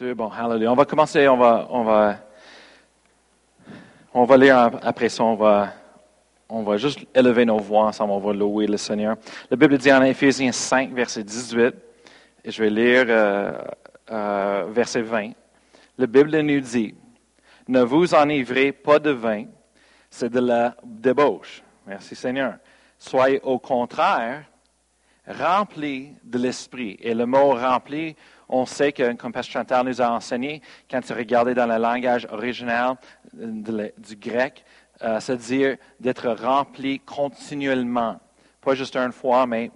Bon. Hallelujah. On va commencer, on va, on va, on va lire après ça, on va, on va juste élever nos voix ensemble, on va louer le Seigneur. La Bible dit en Éphésiens 5, verset 18, et je vais lire euh, euh, verset 20. La Bible nous dit, ne vous enivrez pas de vin, c'est de la débauche. Merci Seigneur. Soyez au contraire remplis de l'esprit. Et le mot rempli, on sait que, comme Chantal nous a enseigné, quand tu regardais dans le langage original du grec, euh, c'est-à-dire d'être rempli continuellement. Pas juste une fois, mais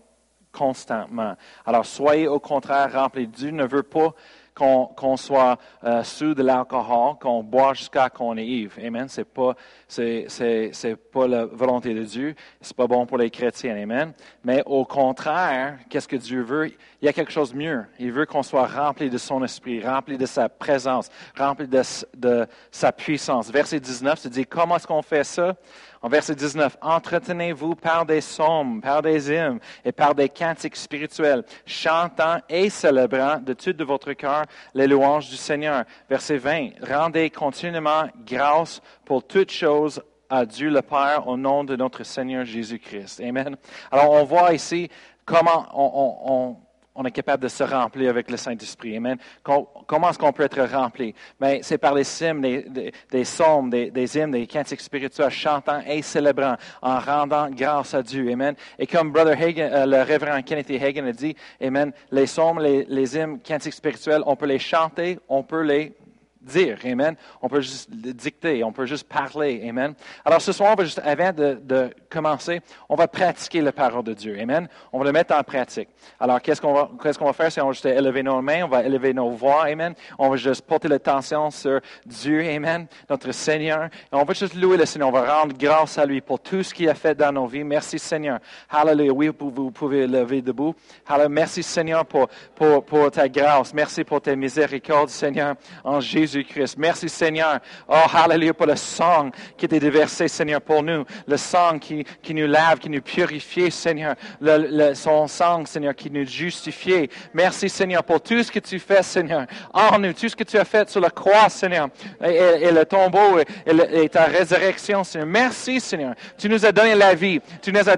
constamment. Alors, soyez au contraire remplis. Dieu ne veut pas qu'on soit euh, sous de l'alcool, qu'on boit jusqu'à qu'on est ivre. Amen. C'est pas, c'est, pas la volonté de Dieu. C'est pas bon pour les chrétiens. Amen. Mais au contraire, qu'est-ce que Dieu veut? Il y a quelque chose de mieux. Il veut qu'on soit rempli de son esprit, rempli de sa présence, rempli de, sa puissance. Verset 19, c'est dit, comment est-ce qu'on fait ça? En verset 19, entretenez-vous par des psaumes, par des hymnes et par des cantiques spirituels, chantant et célébrant de tout de votre cœur les louanges du Seigneur. Verset 20, rendez continuellement grâce pour toutes choses à Dieu le Père au nom de notre Seigneur Jésus-Christ. Amen. Alors on voit ici comment on, est capable de se remplir avec le Saint-Esprit. Amen. Comment est-ce qu'on peut être rempli? Mais ben, c'est par les hymnes, des, des, psaumes, des, hymnes, des cantiques spirituels, chantant et célébrant, en rendant grâce à Dieu. Amen. Et comme Brother Hagen, euh, le révérend Kenneth Hagen a dit, Amen, les psaumes, les, les hymnes, cantiques spirituels, on peut les chanter, on peut les dire. Amen. On peut juste dicter, on peut juste parler. Amen. Alors ce soir, on va juste, avant de, commencer, on va pratiquer la parole de Dieu. Amen. On va le mettre en pratique. Alors qu'est-ce qu'on va, qu'est-ce qu'on va faire? C'est on va juste élever nos mains, on va élever nos voix. Amen. On va juste porter l'attention sur Dieu. Amen. Notre Seigneur. Et on va juste louer le Seigneur. On va rendre grâce à lui pour tout ce qu'il a fait dans nos vies. Merci Seigneur. Hallelujah. Oui, vous pouvez lever debout. Hallelujah. Merci Seigneur pour, pour, pour ta grâce. Merci pour tes miséricordes, Seigneur, en Jésus christ Merci Seigneur. Oh, hallelujah pour le sang qui était déversé, Seigneur, pour nous. Le sang qui, qui nous lave, qui nous purifie, Seigneur. Le, son sang, Seigneur, qui nous justifie. Merci Seigneur pour tout ce que tu fais, Seigneur, en nous. Tout ce que tu as fait sur la croix, Seigneur. Et, le tombeau et, ta résurrection, Seigneur. Merci Seigneur. Tu nous as donné la vie. Tu nous as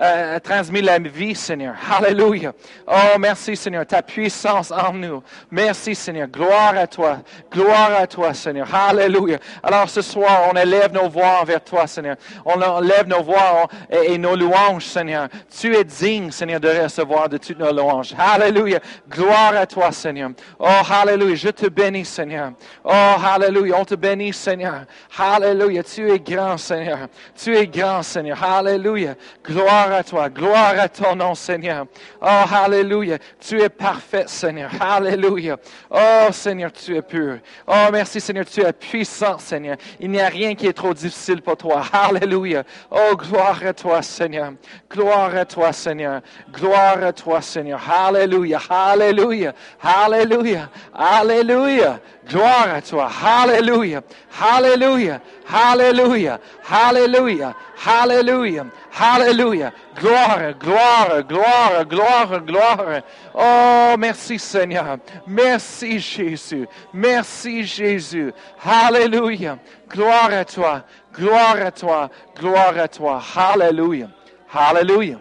euh, transmis la vie, Seigneur. Hallelujah. Oh, merci Seigneur. Ta puissance en nous. Merci Seigneur. Gloire à toi. Gloire Gloire à toi, Seigneur. Alléluia. Alors ce soir, on élève nos voix envers toi, Seigneur. On élève nos voix et, nos louanges, Seigneur. Tu es digne, Seigneur, de recevoir de toutes nos louanges. Alléluia. Gloire à toi, Seigneur. Oh, Alléluia. Je te bénis, Seigneur. Oh, Alléluia. On te bénit, Seigneur. Alléluia. Tu es grand, Seigneur. Tu es grand, Seigneur. Alléluia. Gloire à toi. Gloire à ton nom, Seigneur. Oh, Alléluia. Tu es parfait, Seigneur. Alléluia. Oh, Seigneur, tu es pur. Oh, merci Seigneur, tu es puissant, Seigneur. Il n'y a rien qui est trop difficile pour toi. Alléluia. Oh, gloire à toi, Seigneur. Gloire à toi, Seigneur. Gloire à toi, Seigneur. Alléluia. Alléluia. Alléluia. Alléluia. Gloire à toi. Hallelujah. Hallelujah. Hallelujah. Alléluia. Alléluia. Alléluia. Gloire, gloire, gloire, gloire, gloire. Oh, merci Seigneur. Merci Jésus. Merci Jésus. Hallelujah. Gloire à toi. Gloire à toi. Gloire à toi. Hallelujah. Hallelujah.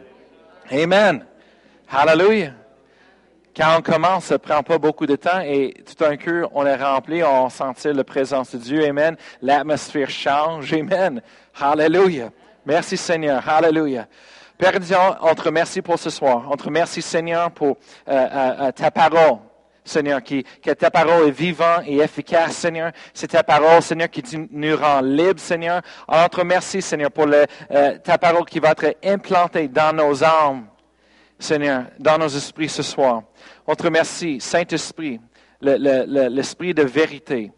Amen. Alléluia. Quand on commence, ça prend pas beaucoup de temps et tout un coup, on est rempli, on sentit la présence de Dieu. Amen. L'atmosphère change. Amen. Hallelujah. Merci Seigneur. Hallelujah. Père Dieu, on te remercie pour ce soir. On te remercie Seigneur pour euh, euh, euh, ta parole. Seigneur, qui, que ta parole est vivante et efficace, Seigneur. C'est ta parole, Seigneur, qui nous rend libres, Seigneur. On te remercie, Seigneur, pour le, ta parole qui va être implantée dans nos âmes, Seigneur, dans nos esprits ce soir. On te remercie, Saint-Esprit, l'esprit de vérité.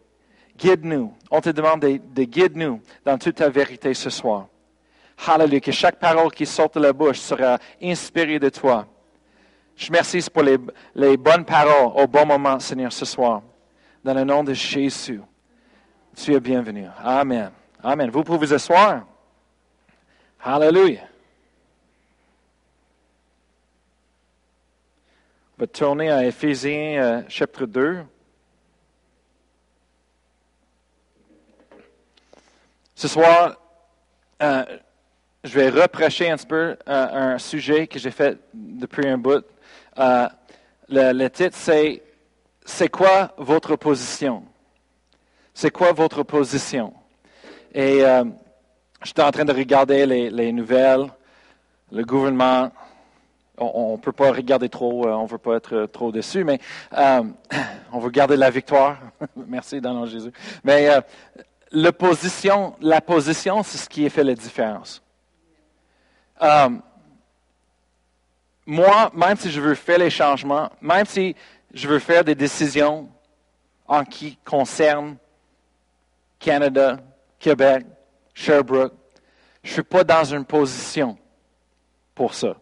Guide-nous. On te demande de, de guider-nous dans toute ta vérité ce soir. Hallelujah. Que chaque parole qui sort de la bouche sera inspirée de toi. Je remercie pour les, les bonnes paroles au bon moment, Seigneur, ce soir. Dans le nom de Jésus. Tu es bienvenu. Amen. Amen. Vous pouvez vous asseoir. Hallelujah. va tourner à Éphésiens euh, chapitre 2. Ce soir, euh, je vais reprocher un petit peu euh, un sujet que j'ai fait depuis un bout. Euh, le, titre, c'est C'est quoi votre position? C'est quoi votre position? Et j'étais en train de regarder les nouvelles. Le gouvernement on ne peut pas regarder trop, on ne veut pas être trop dessus, mais on veut garder la victoire. Merci, dans Jésus. Mais la position, la position, c'est ce qui a fait la différence. Euh, moi, même si je veux faire les changements, même si je veux faire des décisions en qui concerne Canada, Québec, Sherbrooke, je ne suis pas dans une position pour ça.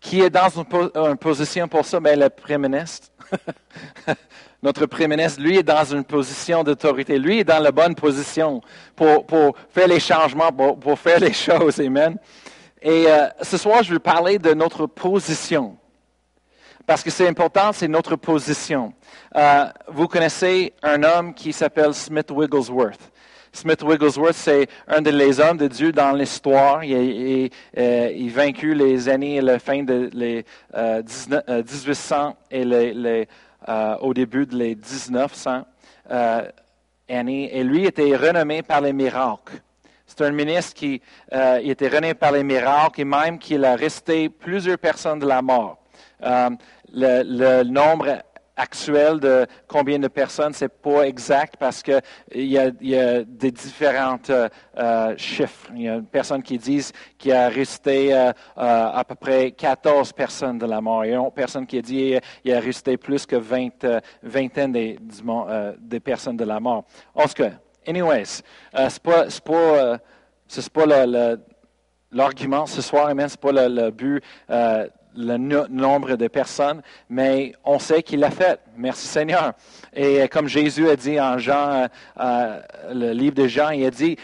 Qui est dans une, position pour ça? Ben, le Premier notre Premier lui, est dans une position d'autorité. Lui est dans la bonne position pour, faire les changements, pour, faire les choses. Amen. Et euh, ce soir, je vais parler de notre position. Parce que c'est important, c'est notre position. Euh, vous connaissez un homme qui s'appelle Smith Wigglesworth. Smith Wigglesworth, c'est un des hommes de Dieu dans l'histoire. Il, a euh, vaincu les années, la fin de les, 1800 et les euh, au début de les 1900 euh, années. Et lui était renommé par les miracles. C'est un ministre qui euh, était renommé par les miracles et même qu'il a resté plusieurs personnes de la mort. le, le, nombre actuel de combien de personnes, c'est pas exact parce qu'il y, a, y a des différents euh, euh, chiffres. Il y a une personne qui dit qu'il a resté euh, à peu près 14 personnes de la mort. Il y a une personne qui dit qu'il a resté plus que 20, vingtaine des, des, personnes de la mort. En tout cas, anyways, c'est pas, pas, pas l'argument ce soir, mais c'est pas le, but le nombre de personnes, mais on sait qu'il l'a fait. Merci Seigneur. Et comme Jésus a dit en Jean, euh, euh, le livre de Jean, il a dit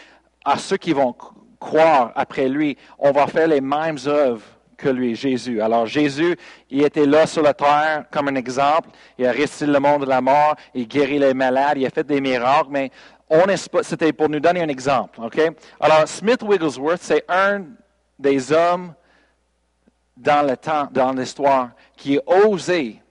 à ceux qui vont croire après lui, on va faire les mêmes œuvres que lui, Jésus. Alors Jésus, il était là sur la terre comme un exemple. Il a resté le monde de la mort, il guérit les malades, il a fait des miracles, mais c'était pour nous donner un exemple. Alors Smith Wigglesworth, c'est un des hommes dans le temps, dans l'histoire, qui a osé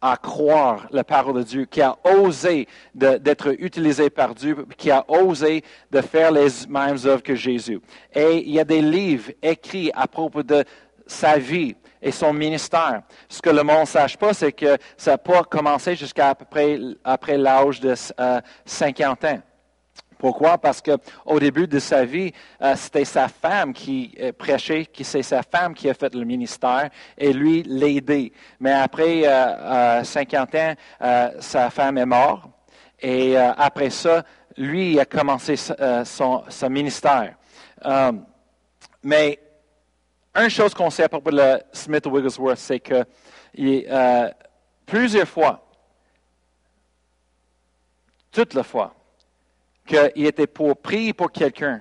à croire la parole de Dieu, qui a osé d'être utilisé par Dieu, qui a osé de faire les mêmes œuvres que Jésus. Et il y a des livres écrits à propos de sa vie et son ministère. Ce que le monde ne sache pas, c'est que ça n'a pas commencé jusqu'à peu près après l'âge de 50 euh, ans. Pourquoi? Parce qu'au début de sa vie, euh, c'était sa femme qui euh, prêchait, c'est sa femme qui a fait le ministère et lui l'aidait. Mais après 50 euh, ans, sa femme est morte et après ça, lui a commencé son, ministère. mais une chose qu'on sait à propos de Smith Wigglesworth, c'est que plusieurs fois, toutes les fois, qu'il était pour prier pour quelqu'un,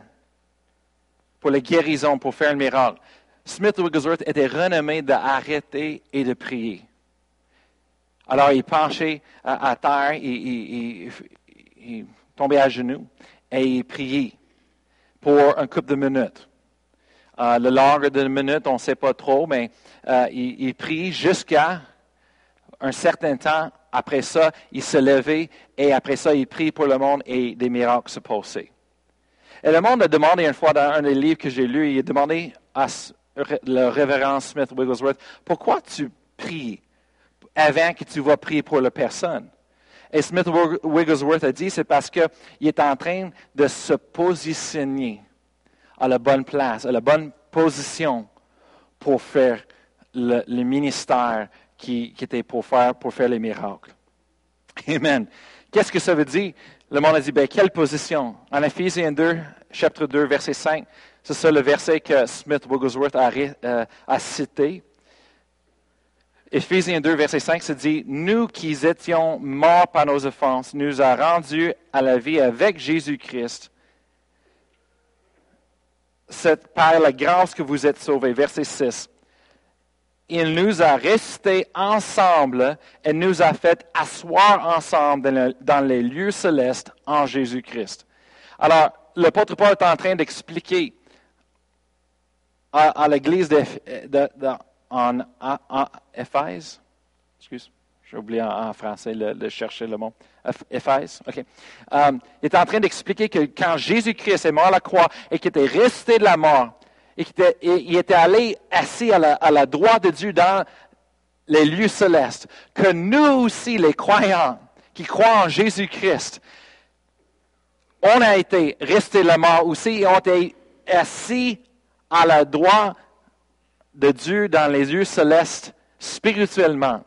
pour la guérison, pour faire un miracle. Smith Wigglesworth était renommé d'arrêter et de prier. Alors il penchait à, terre, il, tombait à genoux et il priait pour un couple de minutes. Euh, le longue de minutes, on ne sait pas trop, mais euh, il, prie jusqu'à un certain temps après ça, il se levait et après ça, il prie pour le monde et des miracles se passaient. Et le monde a demandé une fois dans un des livres que j'ai lu, il a demandé à le révérend Smith Wigglesworth, pourquoi tu pries avant que tu vas prier pour la personne? Et Smith Wigglesworth a dit, c'est parce qu'il est en train de se positionner à la bonne place, à la bonne position pour faire le ministère qui, était pour faire, les miracles. Amen. Qu'est-ce que ça veut dire? Le monde a dit, ben, quelle position? En Ephésiens 2, chapitre 2, verset 5, c'est ça le verset que Smith Wigglesworth a, euh, cité. Éphésiens 2, verset 5 se dit, Nous qui étions morts par nos offenses, nous a rendus à la vie avec Jésus-Christ. C'est par la grâce que vous êtes sauvés. Verset 6 il nous a restés ensemble et nous a fait asseoir ensemble dans, les lieux célestes en Jésus-Christ. Alors, l'apôtre Paul est en train d'expliquer à, l'église en, excuse, j'ai oublié en, français de chercher le mot, Éphèse, OK. Euh, il est en train d'expliquer que quand Jésus-Christ est mort à la croix et qu'il était resté de la mort, et qu'il était, allé assis à la, droite de Dieu dans les lieux célestes, que nous aussi, les croyants qui croient en Jésus-Christ, on a été resté la mort aussi et on a été assis à la droite de Dieu dans les lieux célestes spirituellement.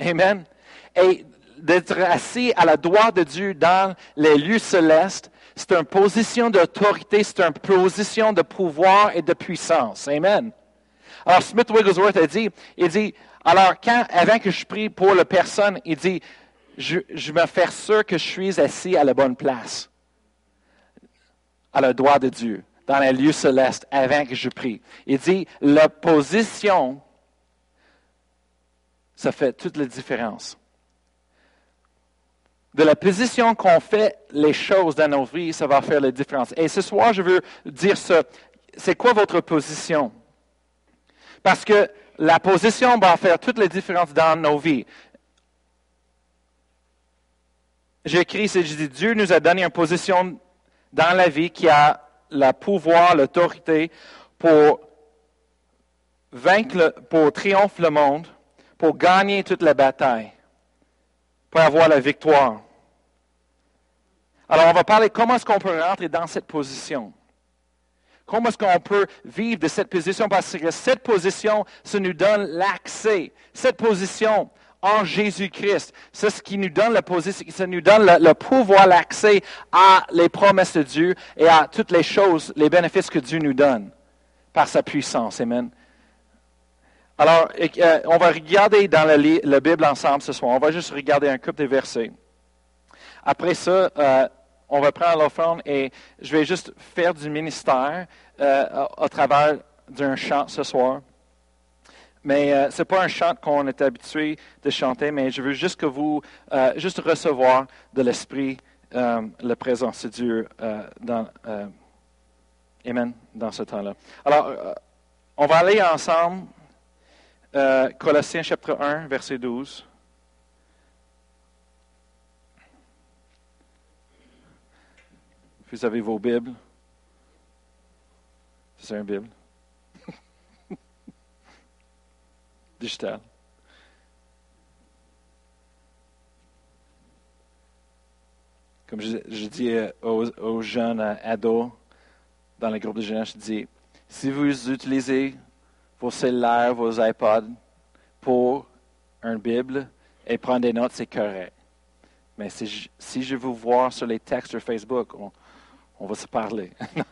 Amen. Et d'être assis à la droite de Dieu dans les lieux célestes, c'est une position d'autorité, c'est une position de pouvoir et de puissance. Amen. Alors Smith Wigglesworth a dit, il dit, alors quand, avant que je prie pour la personne, il dit, je, je me fais sûr que je suis assis à la bonne place, à la droite de Dieu, dans les lieux célestes, avant que je prie. Il dit, la position, ça fait toute la différence de la position qu'on fait les choses dans nos vies, ça va faire la différence. Et ce soir, je veux dire ça. C'est quoi votre position? Parce que la position va faire toute la différence dans nos vies. J'écris, c'est, je dis, Dieu nous a donné une position dans la vie qui a le pouvoir, l'autorité pour vaincre, pour triompher le monde, pour gagner toute la bataille pour avoir la victoire. Alors, on va parler comment est-ce qu'on peut rentrer dans cette position. Comment est-ce qu'on peut vivre de cette position? Parce que cette position, ça nous donne l'accès. Cette position en Jésus-Christ, c'est ce qui nous donne la position, ça nous donne le, pouvoir, l'accès à les promesses de Dieu et à toutes les choses, les bénéfices que Dieu nous donne par sa puissance. Amen. Alors, euh, on va regarder dans la, Bible ensemble ce soir. On va juste regarder un couple de versets. Après ça, euh, on va prendre l'offrande et je vais juste faire du ministère euh, à, travers d'un chant ce soir. Mais ce n'est pas un chant qu'on est habitué de chanter, mais je veux juste que vous, juste recevoir de l'Esprit la présence de Dieu dans, Amen, dans ce temps-là. Alors, on va aller ensemble euh, Colossiens chapitre 1, verset 12. Vous avez vos Bibles? C'est un Bible. Digital. Comme je, dis aux, jeunes ados dans le groupe de jeunes, je dis, si vous utilisez vos cellulaires, vos iPods pour une Bible et prendre des notes, c'est correct. Mais si je, si je vous vois sur les textes sur Facebook, on, va se parler.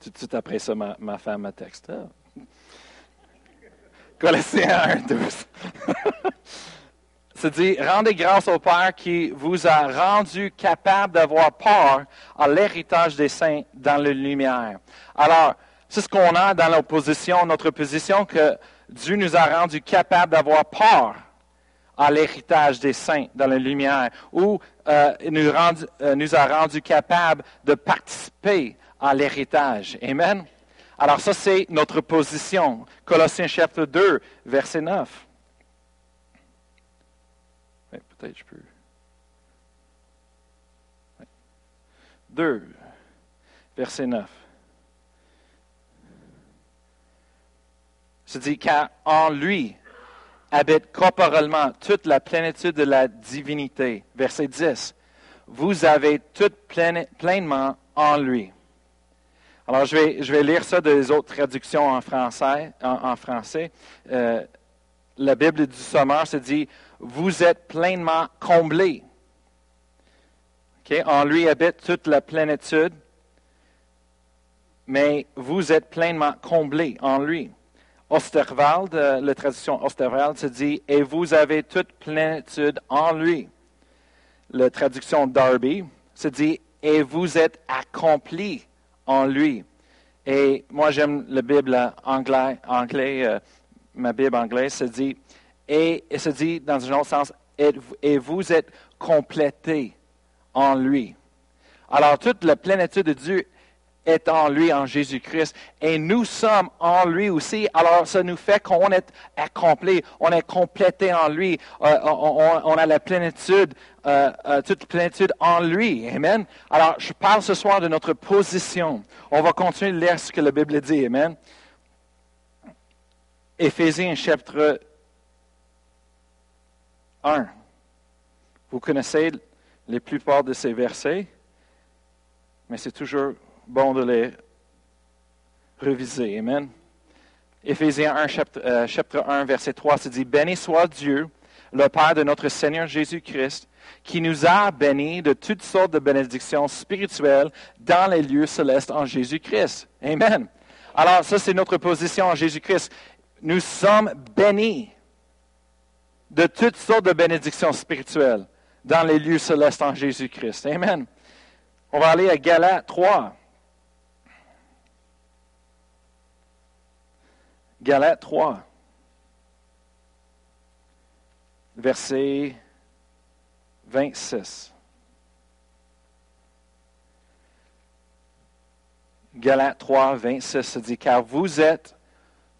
tout de suite après ça, ma, femme m'a texté. Colossiens 1, 12. C'est dit, rendez grâce au Père qui vous a rendu capable d'avoir part à l'héritage des saints dans la lumière. Alors, c'est ce qu'on a dans notre position que Dieu nous a rendu capable d'avoir part à l'héritage des saints dans la lumière, ou euh, nous, euh, nous a rendu capable de participer à l'héritage. Amen. Alors ça, c'est notre position. Colossiens chapitre 2, verset 9. Peut-être je peux. 2, verset 9. Se dit car en lui habite corporellement toute la plénitude de la divinité. Verset 10. Vous avez tout pleinement en lui. Alors, je vais, lire ça des autres traductions en français. Euh, la Bible du Sommeur se dit vous êtes pleinement comblés. En lui habite toute la plénitude, mais vous êtes pleinement comblés en lui. Osterwald, euh, la traduction Osterwald se dit Et vous avez toute plénitude en lui. La traduction Darby se dit Et vous êtes accomplis en lui. Et moi, j'aime la Bible anglais, anglais euh, ma Bible anglaise se dit et se dit dans un autre sens, et, vous êtes complétés en lui. Alors toute la plénitude de Dieu est en lui, en Jésus-Christ, et nous sommes en lui aussi. Alors ça nous fait qu'on est accompli, on est complété en lui, euh, on, a la plénitude, euh, euh, toute plénitude en lui. Amen. Alors je parle ce soir de notre position. On va continuer de lire ce que la Bible dit. Amen. Éphésiens chapitre 1. Vous connaissez les plupart de ces versets, mais c'est toujours bon de les reviser. Amen. Éphésiens 1, chapitre, chapitre 1, verset 3, se dit, Béni soit Dieu, le Père de notre Seigneur Jésus-Christ, qui nous a bénis de toutes sortes de bénédictions spirituelles dans les lieux célestes en Jésus-Christ. Amen. Alors, ça, c'est notre position en Jésus-Christ. Nous sommes bénis de toutes sortes de bénédictions spirituelles dans les lieux célestes en Jésus-Christ. Amen. On va aller à Galates 3. Galates 3, verset 26. Galates 3, 26 se dit, car vous êtes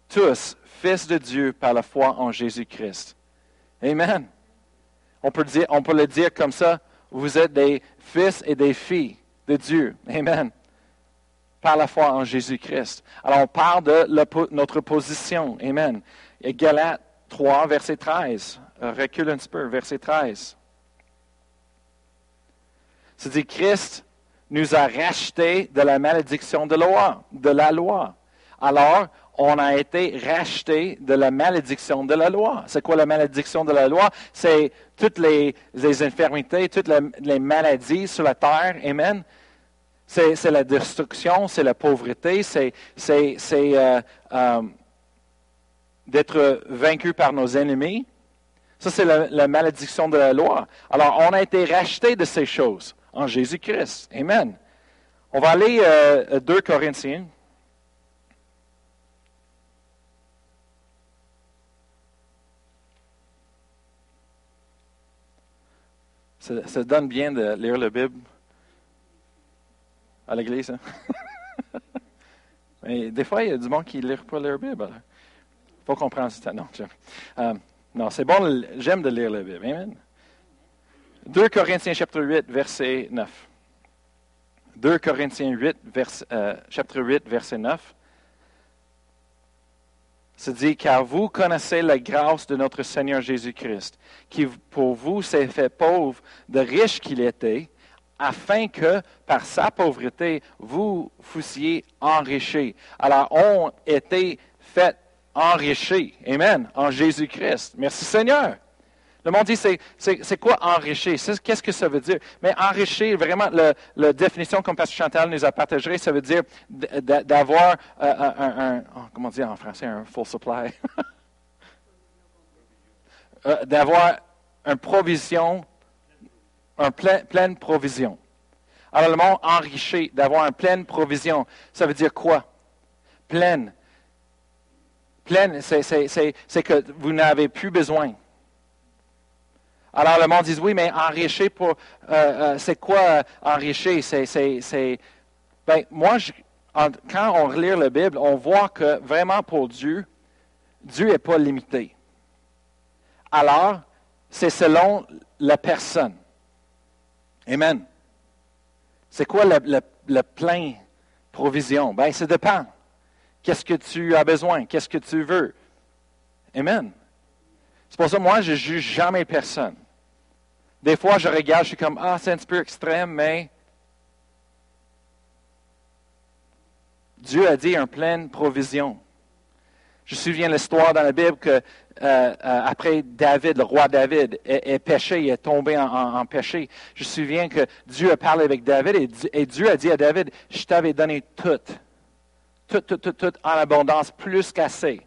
tous fils de Dieu par la foi en Jésus-Christ. Amen. On peut, dire, on peut le dire comme ça, vous êtes des fils et des filles de Dieu. Amen. Par la foi en Jésus-Christ. Alors on parle de notre position. Amen. Et Galates 3, verset 13. Euh, recule un petit peu, verset 13. C'est-à-dire, Christ nous a rachetés de la malédiction de, loi, de la loi. Alors, on a été racheté de la malédiction de la loi. C'est quoi la malédiction de la loi? C'est toutes les, infirmités, toutes les, maladies sur la terre. Amen. C'est la destruction, c'est la pauvreté, c'est euh, euh, d'être vaincu par nos ennemis. Ça, c'est la, la, malédiction de la loi. Alors, on a été racheté de ces choses en Jésus-Christ. Amen. On va aller à 2 Corinthiens. Ça, donne bien de lire la Bible à l'église. Hein? Mais des fois, il y a du monde qui ne lit pas la Bible. Il faut comprendre ça. Non, euh, non c'est bon, j'aime de lire la Bible. Amen. 2 Corinthiens chapitre 8, verset 9. 2 Corinthiens 8, euh, chapitre 8, verset 9. Se dit, car vous connaissez la grâce de notre Seigneur Jésus-Christ, qui pour vous s'est fait pauvre de riche qu'il était, afin que par sa pauvreté, vous fussiez enrichis. Alors, on était fait enrichis. Amen. En Jésus-Christ. Merci Seigneur. Le monde dit, c'est quoi enrichir? Qu'est-ce que ça veut dire? Mais enrichir, vraiment, la définition comme Pasteur Chantal nous a partagé, ça veut dire d'avoir euh, un, oh, comment dire en français, un full supply? Euh, d'avoir une provision, une pleine provision. Alors, le mot enrichir, d'avoir une pleine provision, ça veut dire quoi? Pleine. Pleine, c'est que vous n'avez plus besoin. Alors le monde dit oui, mais enrichir pour euh, euh, c'est quoi euh, enrichir? C'est, ben, moi, quand on relit la Bible, on voit que vraiment pour Dieu, Dieu n'est pas limité. Alors, c'est selon la personne. Amen. C'est quoi le, plein provision? Ben, ça dépend. Qu'est-ce que tu as besoin? Qu'est-ce que tu veux? Amen. C'est pour ça que moi, je ne juge jamais personne. Des fois, je regarde, je suis comme, ah, c'est un petit peu extrême, mais Dieu a dit en pleine provision. Je me souviens l'histoire dans la Bible que euh, euh, après David, le roi David, est, péché, il est tombé en, péché. Je me souviens que Dieu a parlé avec David et, Dieu a dit à David, je t'avais donné tout, tout, tout, tout, tout en abondance, plus qu'assez.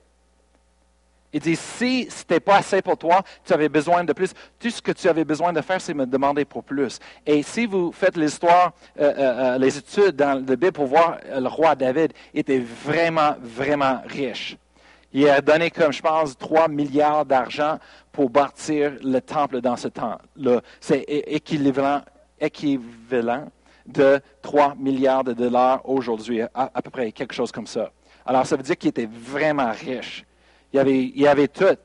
Il dit, si ce n'était pas assez pour toi, tu avais besoin de plus, tout ce que tu avais besoin de faire, c'est me demander pour plus. Et si vous faites l'histoire, euh, les études dans la Bible pour voir le roi David était vraiment, vraiment riche. Il a donné, comme je pense, 3 milliards d'argent pour bâtir le temple dans ce temps-là. C'est équivalent, équivalent de 3 milliards de dollars aujourd'hui, à, peu près, quelque chose comme ça. Alors, ça veut dire qu'il était vraiment riche. Il avait, il avait tout.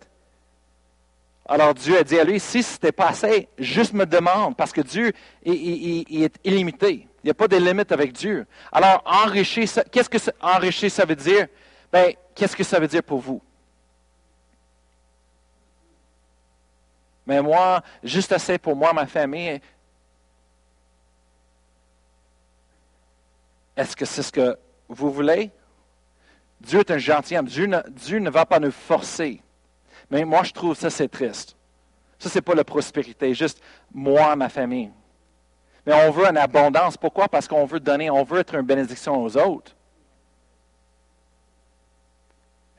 Alors Dieu a dit à lui, si c'était pas assez, juste me demande, parce que Dieu il, est illimité. Il n'y a pas de limite avec Dieu. Alors enrichir, qu'est-ce que enrichir ça veut dire? Ben, qu'est-ce que ça veut dire pour vous? Mais moi, juste assez pour moi, ma famille. Est-ce que c'est ce que vous voulez? Dieu est un gentilhomme. Dieu Dieu ne va pas nous forcer. Mais moi, je trouve ça, c'est triste. Ça, ce n'est pas la prospérité, juste moi, ma famille. Mais on veut une abondance. Pourquoi? Parce qu'on veut donner, on veut être une bénédiction aux autres.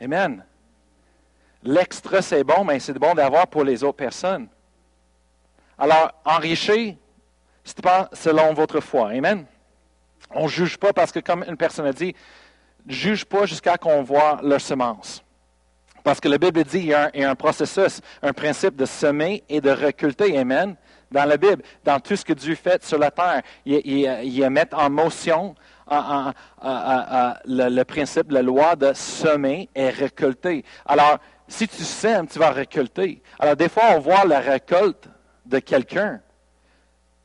Amen. L'extra, c'est bon, mais c'est bon d'avoir pour les autres personnes. Alors, enrichir, c'est pas selon votre foi. Amen. On ne juge pas parce que, comme une personne a dit, ne juge pas jusqu'à qu'on voit leur semence. Parce que la Bible dit qu'il y, a un, processus, un principe de semer et de reculter. Amen. Dans la Bible, dans tout ce que Dieu fait sur la terre, il, il, met en motion le, principe, la loi de semer et reculter. Alors, si tu sèmes, tu vas récolter. Alors, des fois, on voit la récolte de quelqu'un.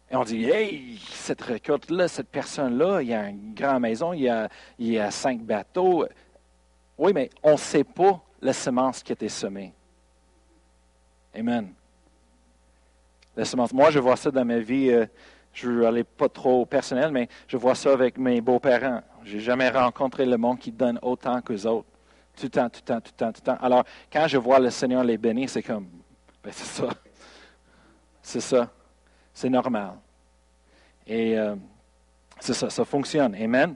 Et on dit, hey, cette récolte-là, cette personne-là, il y a une grande maison, il y a, il y a cinq bateaux. Oui, mais on ne sait pas la semence qui a été semée. Amen. La semence. Moi, je vois ça dans ma vie. Euh, je veux aller pas trop personnel, mais je vois ça avec mes beaux-parents. Je n'ai jamais rencontré le monde qui donne autant qu'eux autres. Tout le temps, tout le temps, tout le temps, tout le temps. Alors, quand je vois le Seigneur les bénir, c'est comme, ben c'est ça. C'est ça. C'est normal. Et euh, c'est ça, ça fonctionne. Amen.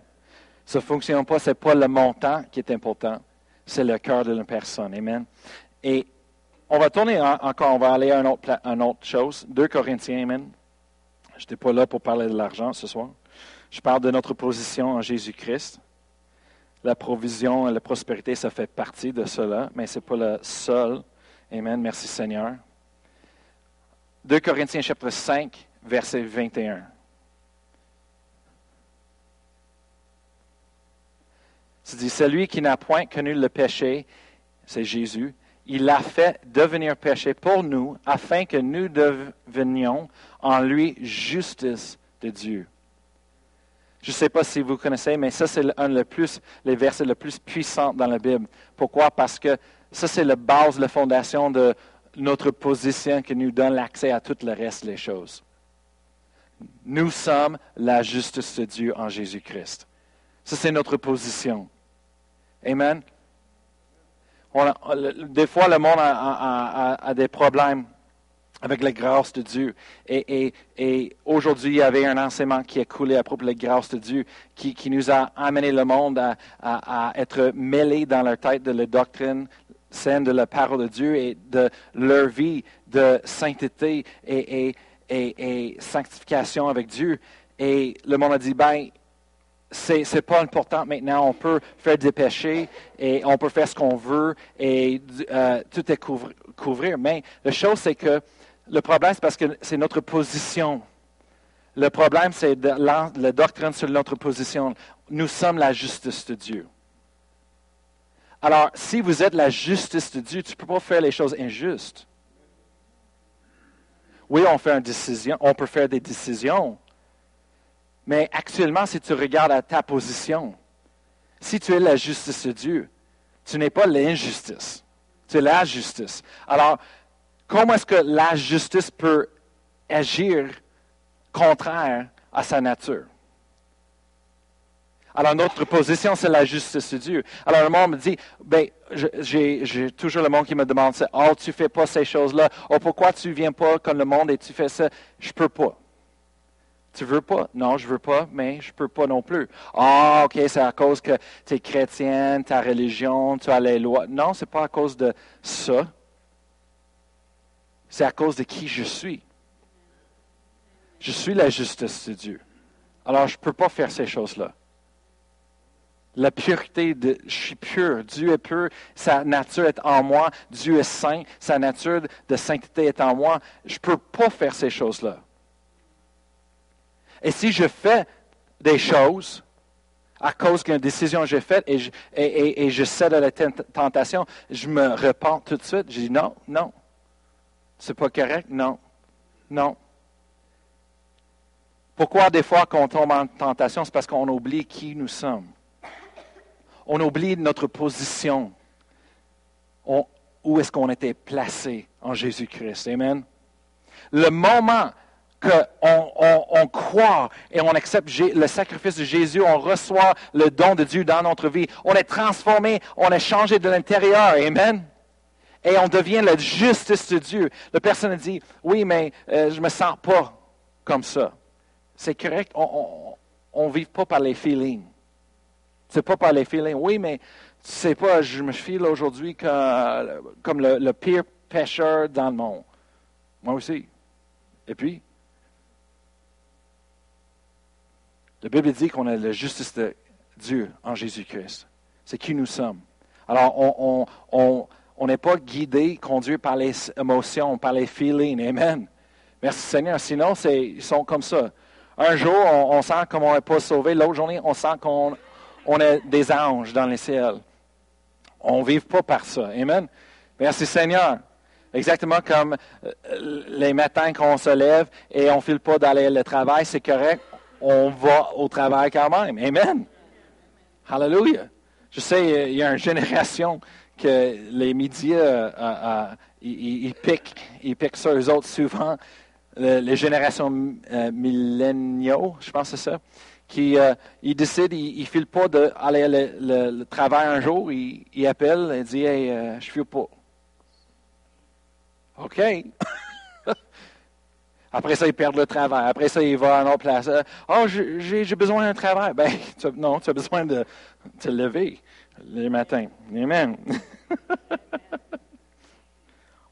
Ça ne fonctionne pas, ce n'est pas le montant qui est important c'est le cœur de la personne. Amen. Et on va tourner encore, on va aller à une autre, autre chose. 2 Corinthiens, Amen. Je n'étais pas là pour parler de l'argent ce soir. Je parle de notre position en Jésus-Christ. La provision et la prospérité, ça fait partie de cela, mais ce n'est pas le seul. Amen. Merci Seigneur. 2 Corinthiens chapitre 5, verset 21. C'est dit, celui qui n'a point connu le péché, c'est Jésus, il l'a fait devenir péché pour nous, afin que nous devenions en lui justice de Dieu. Je ne sais pas si vous connaissez, mais ça, c'est un le plus, les versets les plus puissants dans la Bible. Pourquoi? Parce que ça, c'est la base, la fondation de notre position qui nous donne l'accès à tout le reste des choses. Nous sommes la justice de Dieu en Jésus-Christ. Ça, c'est notre position. Amen? Des fois, le monde a, des problèmes avec la grâce de Dieu. Et, aujourd'hui, il y avait un enseignement qui a coulé à propos de la grâce de Dieu, qui, nous a amené le monde à, être mêlé dans leur tête de la doctrine saine de la parole de Dieu et de leur vie de sainteté et, et sanctification avec Dieu. Et le monde a dit, ben, c'est n'est pas important maintenant. On peut faire des péchés et on peut faire ce qu'on veut et euh, tout est couvrir, Mais la chose, c'est que le problème, c'est parce que c'est notre position. Le problème, c'est la, la, doctrine sur notre position. Nous sommes la justice de Dieu. Alors, si vous êtes la justice de Dieu, tu ne peux pas faire les choses injustes. Oui, on fait une décision, on peut faire des décisions, mais actuellement, si tu regardes à ta position, si tu es la justice de Dieu, tu n'es pas l'injustice. Tu es la justice. Alors, comment est-ce que la justice peut agir contraire à sa nature? Alors, notre position, c'est la justice de Dieu. Alors, le monde me dit, ben, j'ai toujours le monde qui me demande, oh, tu fais pas ces choses-là. Oh, pourquoi tu viens pas comme le monde et tu fais ça? Je peux pas. Tu veux pas? Non, je veux pas, mais je peux pas non plus. Ah, OK, c'est à cause que tu es chrétienne, ta religion, tu as les lois. Non, c'est pas à cause de ça. C'est à cause de qui je suis. Je suis la justice de Dieu. Alors, je ne peux pas faire ces choses-là. La pureté de je suis pur, Dieu est pur, sa nature est en moi, Dieu est saint, sa nature de sainteté est en moi. Je ne peux pas faire ces choses-là. Et si je fais des choses à cause d'une décision que j'ai faite et je, cède à la tentation, je me repens tout de suite. Je dis non, non. C'est pas correct? Non. Non. Pourquoi des fois quand on tombe en tentation, c'est parce qu'on oublie qui nous sommes. On oublie notre position. où est-ce qu'on était placé en Jésus-Christ? Amen. Le moment qu'on on, croit et on accepte le sacrifice de Jésus, on reçoit le don de Dieu dans notre vie, on est transformé, on est changé de l'intérieur. Amen. Et on devient la justice de Dieu. La personne dit, oui, mais euh, je ne me sens pas comme ça. C'est correct, on ne vit pas par les feelings. C'est pas par les feelings. Oui, mais tu sais pas, je me file aujourd'hui comme, le, pire pécheur dans le monde. Moi aussi. Et puis, La Bible dit qu'on a la justice de Dieu en Jésus-Christ. C'est qui nous sommes. Alors, on n'est pas guidé, conduit par les émotions, par les feelings. Amen. Merci Seigneur. Sinon, ils sont comme ça. Un jour, on, sent qu'on n'est pas sauvé. L'autre journée, on sent qu'on est des anges dans les ciels. On ne vit pas par ça. Amen. Merci Seigneur. Exactement comme euh, les matins qu'on se lève et on ne file pas d'aller au travail, c'est correct on va au travail quand même. Amen. Hallelujah. Je sais, il y a une génération que les médias, euh, euh, ils, piquent, ils piquent eux autres souvent, les générations euh, milléniaux, je pense que c'est ça, qui ils décident, ils ne filent pas d'aller le, travail un jour, ils, ils appellent et disent Hey, je ne file pas. OK. Après ça, il perd le travail. Après ça, il va à autre place. Oh, j'ai besoin d'un travail. Ben, non, tu as besoin de te lever les matins. Amen.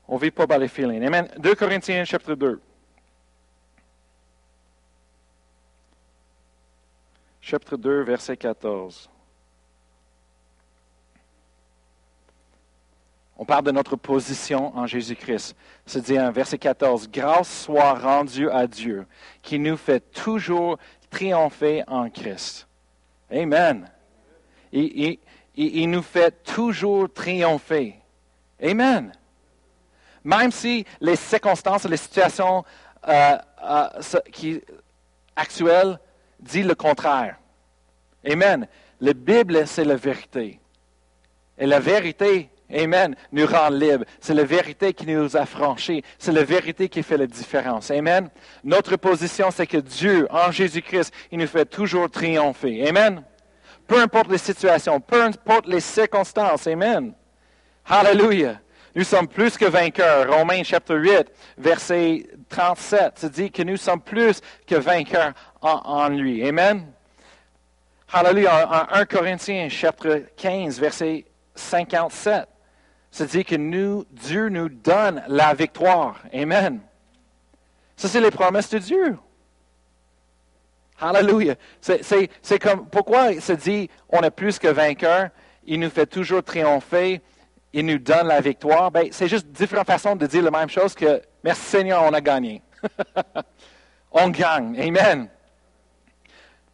On ne vit pas par les feelings. Amen. 2 Corinthiens, chapitre 2. Chapitre 2, verset 14. On parle de notre position en Jésus-Christ. C'est dit en verset 14, Grâce soit rendue à Dieu, qui nous fait toujours triompher en Christ. Amen. Il, nous fait toujours triompher. Amen. Même si les circonstances, les situations euh, euh, actuelles disent le contraire. Amen. La Bible, c'est la vérité. Et la vérité, Amen, nous rend libres. C'est la vérité qui nous a franchis. C'est la vérité qui fait la différence. Amen. Notre position, c'est que Dieu, en Jésus-Christ, il nous fait toujours triompher. Amen. Peu importe les situations, peu importe les circonstances. Amen. Hallelujah. Nous sommes plus que vainqueurs. Romains chapitre 8, verset 37, se dit que nous sommes plus que vainqueurs en, lui. Amen. Hallelujah. En 1 Corinthiens chapitre 15, verset 57 c'est-à-dire que nous, Dieu nous donne la victoire. Amen. Ça, c'est les promesses de Dieu. Hallelujah. C'est comme, pourquoi il se dit, on est plus que vainqueur, il nous fait toujours triompher, il nous donne la victoire. Ben, c'est juste différentes façons de dire la même chose que, merci Seigneur, on a gagné. on gagne. Amen.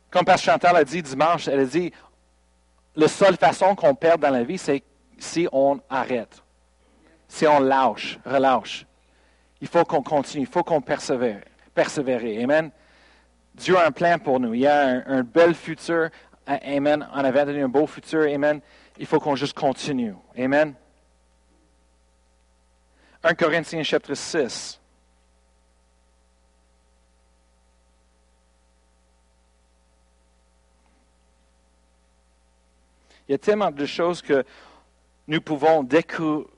Comme Pasteur Chantal a dit dimanche, elle a dit, la seule façon qu'on perd dans la vie, c'est si on arrête, si on lâche, relâche. Il faut qu'on continue, il faut qu'on persévère, persévérer. Amen. Dieu a un plan pour nous. Il y a un, bel futur. Amen. On avait donné un beau futur. Amen. Il faut qu'on juste continue. Amen. 1 Corinthiens chapitre 6. Il y a tellement de choses que nous pouvons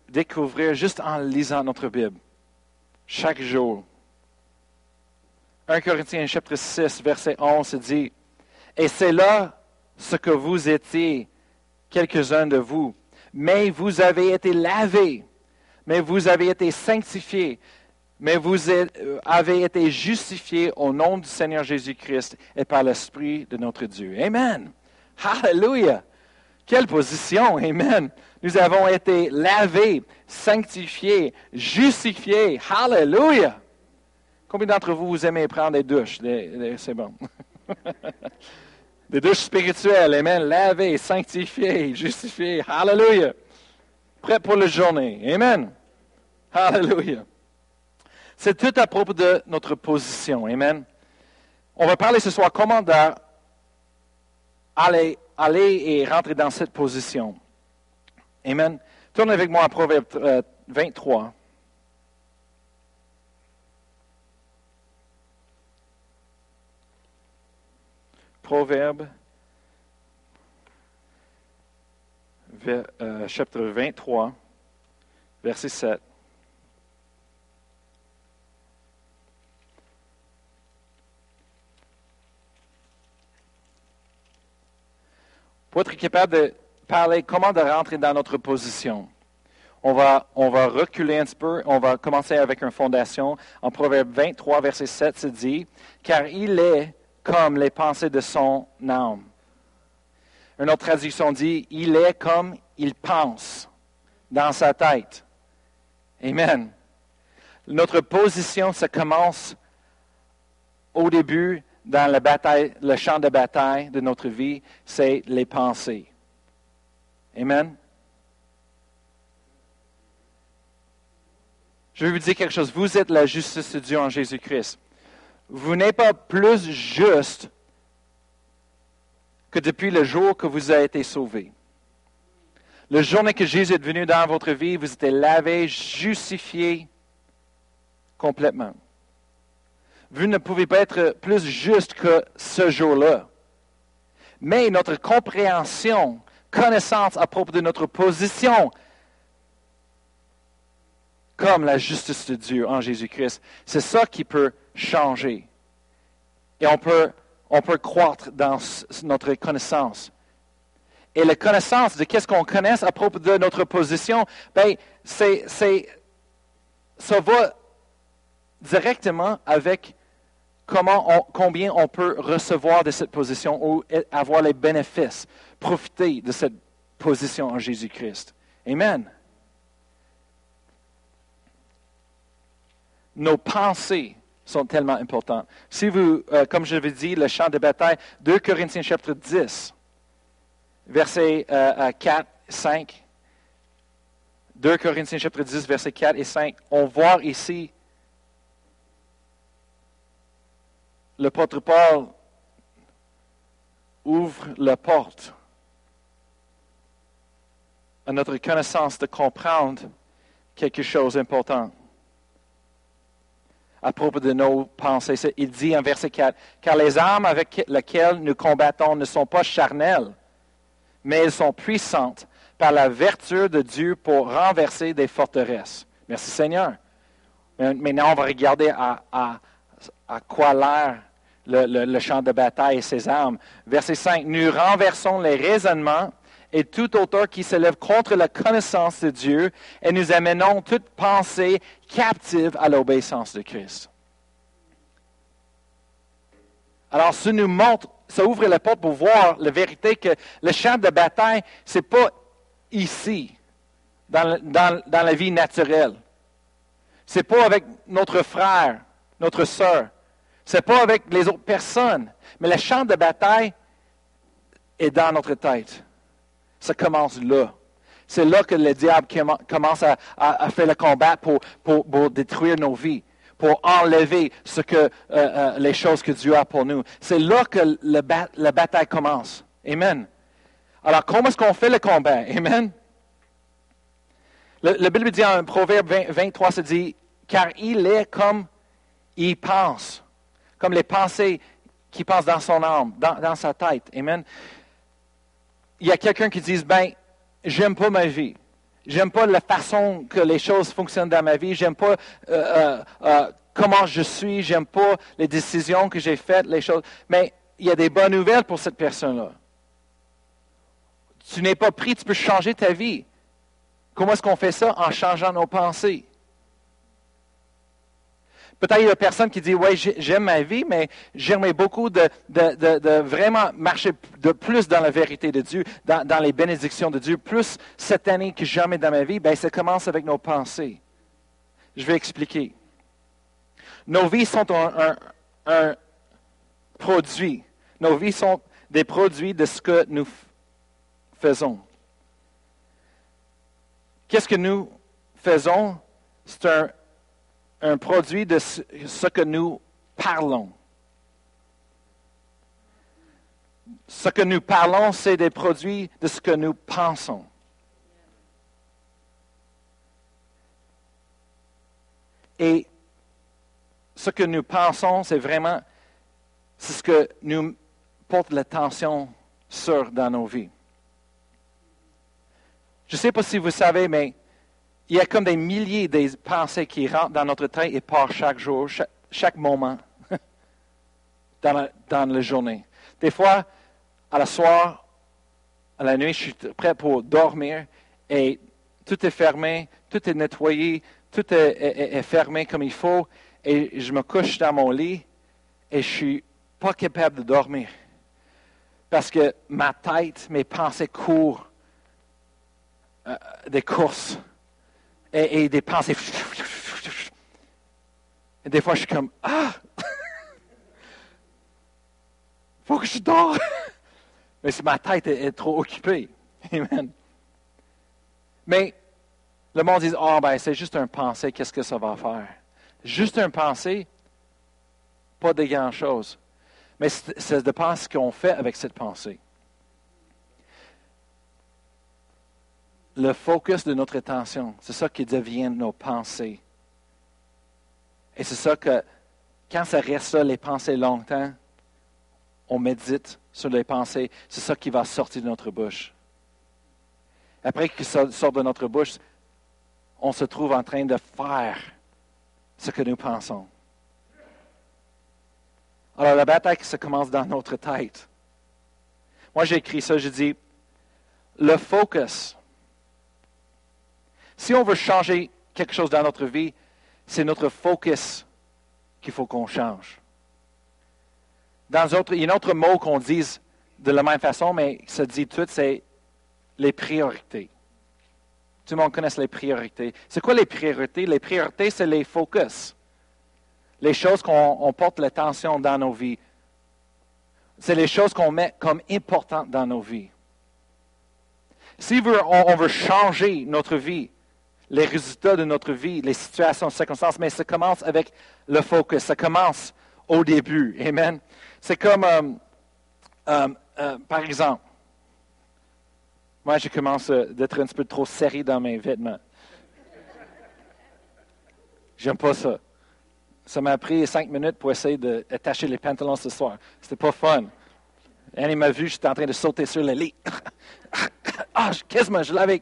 découvrir juste en lisant notre Bible, chaque jour. 1 Corinthiens chapitre 6, verset 11 dit, Et c'est là ce que vous étiez, quelques-uns de vous, mais vous avez été lavés, mais vous avez été sanctifiés, mais vous avez été justifiés au nom du Seigneur Jésus-Christ et par l'Esprit de notre Dieu. Amen. Hallelujah. Quelle position, Amen. Nous avons été lavés, sanctifiés, justifiés. Hallelujah. Combien d'entre vous, vous aimez prendre des douches? C'est bon. des douches spirituelles, Amen. Lavés, sanctifiés, justifiés. Hallelujah. Prêt pour la journée. Amen. Hallelujah. C'est tout à propos de notre position. Amen. On va parler ce soir comment aller, aller et rentrer dans cette position. Amen. Tourne avec moi à Proverbe 23. Euh, Proverbe, euh, chapitre 23, verset 7. Pour être capable de parler comment de rentrer dans notre position. On va, reculer un petit peu, on va commencer avec une fondation. En Proverbe 23, verset 7, se dit, car il est comme les pensées de son âme. Une autre traduction dit, il est comme il pense dans sa tête. Amen. Notre position, ça commence au début dans la bataille, le champ de bataille de notre vie, c'est les pensées. Amen. Je vais vous dire quelque chose. Vous êtes la justice de Dieu en Jésus-Christ. Vous n'êtes pas plus juste que depuis le jour que vous avez été sauvé. Le jour que Jésus est venu dans votre vie, vous êtes lavé, justifié complètement. Vous ne pouvez pas être plus juste que ce jour-là. Mais notre compréhension connaissance à propos de notre position comme la justice de Dieu en Jésus-Christ. C'est ça qui peut changer. Et on peut, on peut croître dans notre connaissance. Et la connaissance de qu'est-ce qu'on connaît à propos de notre position, ben, c'est, ça va directement avec combien on peut recevoir de cette position ou avoir les bénéfices, profiter de cette position en Jésus-Christ. Amen. Nos pensées sont tellement importantes. Si vous, euh, comme je l'ai dit, le champ de bataille, 2 Corinthiens chapitre 10, versets 4, 5, 2 Corinthiens chapitre 10, versets 4 et 5, on voit ici l'apôtre Paul ouvre la porte à notre connaissance de comprendre quelque chose d'important à propos de nos pensées. Il dit en verset 4, car les armes avec lesquelles nous combattons ne sont pas charnelles, mais elles sont puissantes par la vertu de Dieu pour renverser des forteresses. Merci Seigneur. Maintenant, on va regarder à, à, à quoi l'air le, champ de bataille et ses armes. Verset 5, nous renversons les raisonnements et tout auteur qui se lève contre la connaissance de Dieu et nous amenons toute pensée captive à l'obéissance de Christ. Alors, ça nous montre, ça ouvre la porte pour voir la vérité que le champ de bataille, ce n'est pas ici, dans, dans, dans la vie naturelle. Ce n'est pas avec notre frère, notre soeur. N'est pas avec les autres personnes. Mais le champ de bataille est dans notre tête. Ça commence là. C'est là que le diable commence à, faire le combat pour, détruire nos vies, pour enlever ce que, euh, euh, les choses que Dieu a pour nous. C'est là que la bataille commence. Amen. Alors, comment est-ce qu'on fait le combat? Amen. La Bible dit en Proverbe 23, se dit, car il est comme il pense comme les pensées qui passent dans son âme, dans, sa tête. Amen. Il y a quelqu'un qui dit, ben, j'aime pas ma vie. J'aime pas la façon que les choses fonctionnent dans ma vie. J'aime pas euh, euh, euh, comment je suis. J'aime pas les décisions que j'ai faites, les choses. Mais il y a des bonnes nouvelles pour cette personne-là. Tu n'es pas pris, tu peux changer ta vie. Comment est-ce qu'on fait ça? En changeant nos pensées. Peut-être il y a personne qui dit, oui, j'aime ma vie, mais j'aimerais beaucoup de, vraiment marcher de plus dans la vérité de Dieu, dans, les bénédictions de Dieu, plus cette année que jamais dans ma vie. Ben, ça commence avec nos pensées. Je vais expliquer. Nos vies sont un, produit. Nos vies sont des produits de ce que nous faisons. Qu'est-ce que nous faisons? C'est un, un produit de ce que nous parlons. Ce que nous parlons, c'est des produits de ce que nous pensons. Et ce que nous pensons, c'est vraiment ce que nous porte l'attention sur dans nos vies. Je ne sais pas si vous savez, mais il y a comme des milliers de pensées qui rentrent dans notre tête et partent chaque jour, chaque, moment dans la, journée. Des fois, à la soir, à la nuit, je suis prêt pour dormir et tout est fermé, tout est nettoyé, tout est, fermé comme il faut et je me couche dans mon lit et je suis pas capable de dormir parce que ma tête, mes pensées courent euh, des courses et, des pensées. Et des fois, je suis comme Ah faut que je dors. Mais si ma tête est, trop occupée. Amen. Mais le monde dit Ah, oh, ben, c'est juste un pensée, qu'est-ce que ça va faire? Juste un pensée, pas de grand-chose. Mais ça dépend de ce qu'on fait avec cette pensée. Le focus de notre attention. C'est ça qui devient nos pensées. Et c'est ça que, quand ça reste là, les pensées longtemps, on médite sur les pensées, c'est ça qui va sortir de notre bouche. Après que ça sort de notre bouche, on se trouve en train de faire ce que nous pensons. Alors la bataille ça commence dans notre tête. Moi j'ai écrit ça, je dis, le focus si on veut changer quelque chose dans notre vie, c'est notre focus qu'il faut qu'on change. Il y a un autre mot qu'on dise de la même façon, mais ça dit tout, c'est les priorités. Tout le monde connaît les priorités. C'est quoi les priorités? Les priorités, c'est les focus. Les choses qu'on porte l'attention dans nos vies. C'est les choses qu'on met comme importantes dans nos vies. Si on veut changer notre vie, les résultats de notre vie, les situations, les circonstances, mais ça commence avec le focus. Ça commence au début. Amen. C'est comme, euh, euh, euh, par exemple, moi, je commence d'être un petit peu trop serré dans mes vêtements. J'aime pas ça. Ça m'a pris cinq minutes pour essayer d'attacher les pantalons ce soir. C'était pas fun. Annie m'a vu, j'étais en train de sauter sur le lit. ah, quasiment, je l'avais.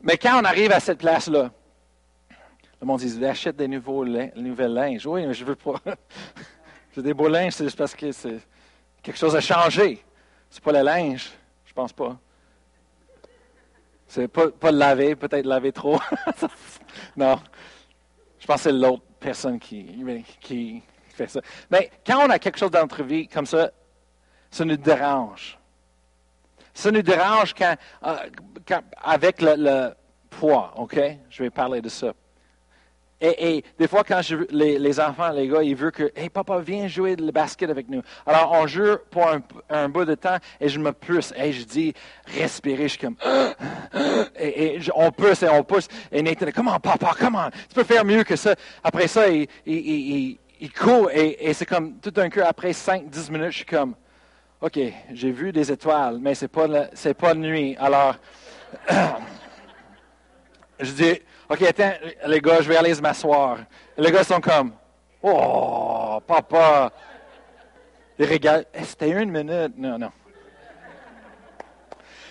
Mais quand on arrive à cette place-là, le monde dit achète des nouveaux nouvelles linges. Oui, mais je veux pas. J'ai des beaux linges, c'est juste parce que c'est quelque chose a changé. C'est pas le linge, je pense pas. C'est pas, pas le laver, peut-être laver trop. non. Je pense que c'est l'autre personne qui, qui fait ça. Mais quand on a quelque chose dans notre vie comme ça, ça nous dérange. Ça nous dérange quand, euh, avec le, poids, OK? Je vais parler de ça. Et, des fois, quand je, les, enfants, les gars, ils veulent que, hey, papa, viens jouer le basket avec nous. Alors, on joue pour un, bout de temps et je me pousse. Et je dis, respirer. Je suis comme, et, on pousse et on pousse. Et Nathan, comment, papa, comment? Tu peux faire mieux que ça. Après ça, il, il, il court et, c'est comme, tout d'un coup, après 5-10 minutes, je suis comme, OK, j'ai vu des étoiles, mais ce n'est pas, pas nuit. Alors, je dis, OK, attends, les gars, je vais aller m'asseoir. Les gars sont comme, Oh, papa. Ils regardent, eh, c'était une minute. Non, non.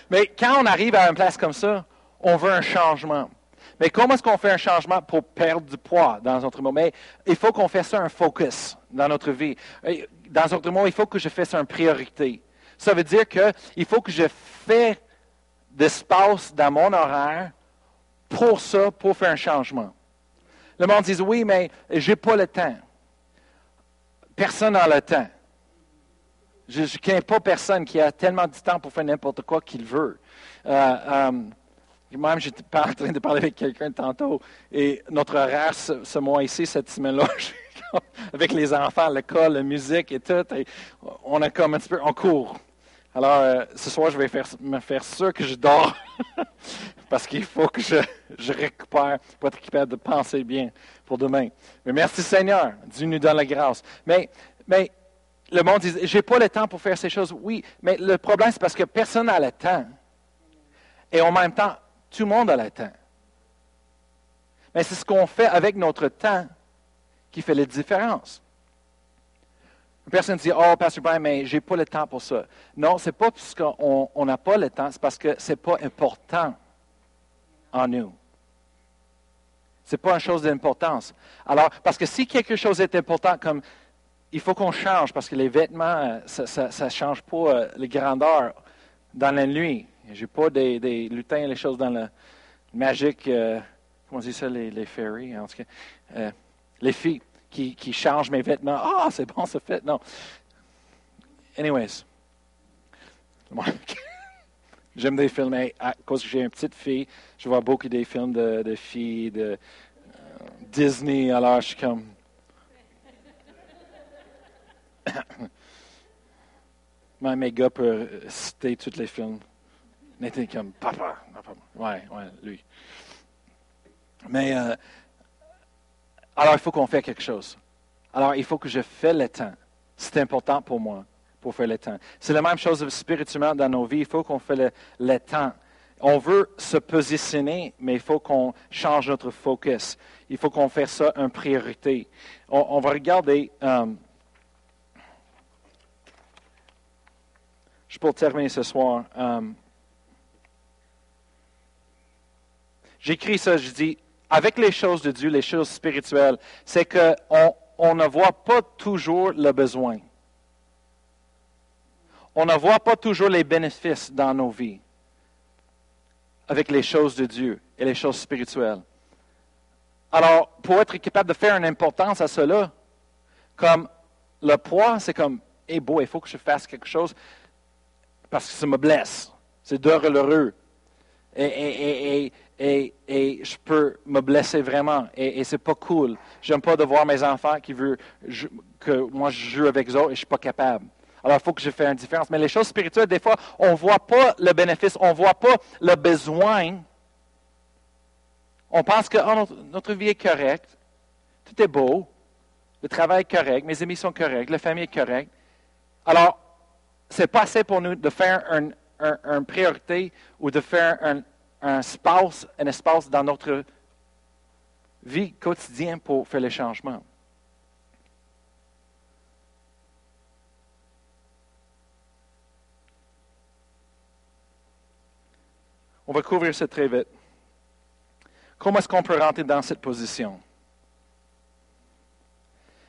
Mais quand on arrive à une place comme ça, on veut un changement. Mais comment est-ce qu'on fait un changement pour perdre du poids, dans notre mots? Mais il faut qu'on fasse ça un focus dans notre vie dans d'autres mots, il faut que je fasse une priorité. Ça veut dire qu'il faut que je fais d'espace dans mon horaire pour ça, pour faire un changement. Le monde dit oui, mais j'ai pas le temps. Personne n'a le temps. Je ne connais pas personne qui a tellement de temps pour faire n'importe quoi qu'il veut. Euh, euh, même, j'étais en train de parler avec quelqu'un tantôt, et notre horaire ce, mois ici, cette semaine-là, avec les enfants, l'école, la musique et tout, on a comme un petit peu, on court. Alors, euh, ce soir, je vais faire, me faire sûr que je dors, parce qu'il faut que je, récupère pour être capable de penser bien pour demain. Mais merci Seigneur, Dieu nous donne la grâce. Mais, mais le monde dit, j'ai pas le temps pour faire ces choses. Oui, mais le problème, c'est parce que personne n'a le temps. Et en même temps, tout le monde a le temps. Mais c'est ce qu'on fait avec notre temps qui fait la différence. Une personne dit, oh, Pasteur Brian, mais j'ai pas le temps pour ça. Non, c'est pas parce qu'on n'a pas le temps, c'est parce que c'est pas important en nous. C'est pas une chose d'importance. Alors, parce que si quelque chose est important, comme il faut qu'on change parce que les vêtements, euh, ça ne change pas euh, les grandeurs dans la nuit. Je n'ai pas des, des, lutins, les choses dans le magique, euh, comment on dit ça, les, les fairies, en tout cas. Les filles qui, qui, changent mes vêtements. Ah, c'est bon, ça fait. Non. Anyways. J'aime des films. À cause que j'ai une petite fille, je vois beaucoup des films de, de filles, de Disney. Alors, je suis comme. Même mes gars peuvent citer tous les films. N'était comme papa, papa. Ouais, ouais, lui. Mais euh, alors il faut qu'on fasse quelque chose. Alors il faut que je fasse le temps. C'est important pour moi pour faire le temps. C'est la même chose spirituellement dans nos vies. Il faut qu'on fasse le, temps. On veut se positionner, mais il faut qu'on change notre focus. Il faut qu'on fasse ça une priorité. On, va regarder. Euh, pour terminer ce soir. Euh, j'écris ça, je dis, avec les choses de Dieu, les choses spirituelles, c'est qu'on on ne voit pas toujours le besoin. On ne voit pas toujours les bénéfices dans nos vies avec les choses de Dieu et les choses spirituelles. Alors, pour être capable de faire une importance à cela, comme le poids, c'est comme, eh boy, il faut que je fasse quelque chose parce que ça me blesse. C'est douloureux. Et, et, et, et, je peux me blesser vraiment. Et, c'est pas cool. J'aime pas de voir mes enfants qui veulent que moi je joue avec eux et je suis pas capable. Alors, il faut que je fasse une différence. Mais les choses spirituelles, des fois, on ne voit pas le bénéfice, on ne voit pas le besoin. On pense que oh, notre, notre, vie est correcte, tout est beau, le travail est correct, mes amis sont corrects, la famille est correcte. Alors, c'est pas assez pour nous de faire une un, priorité ou de faire un, un, espace, dans notre vie quotidienne pour faire les changements. On va couvrir ça très vite. Comment est-ce qu'on peut rentrer dans cette position?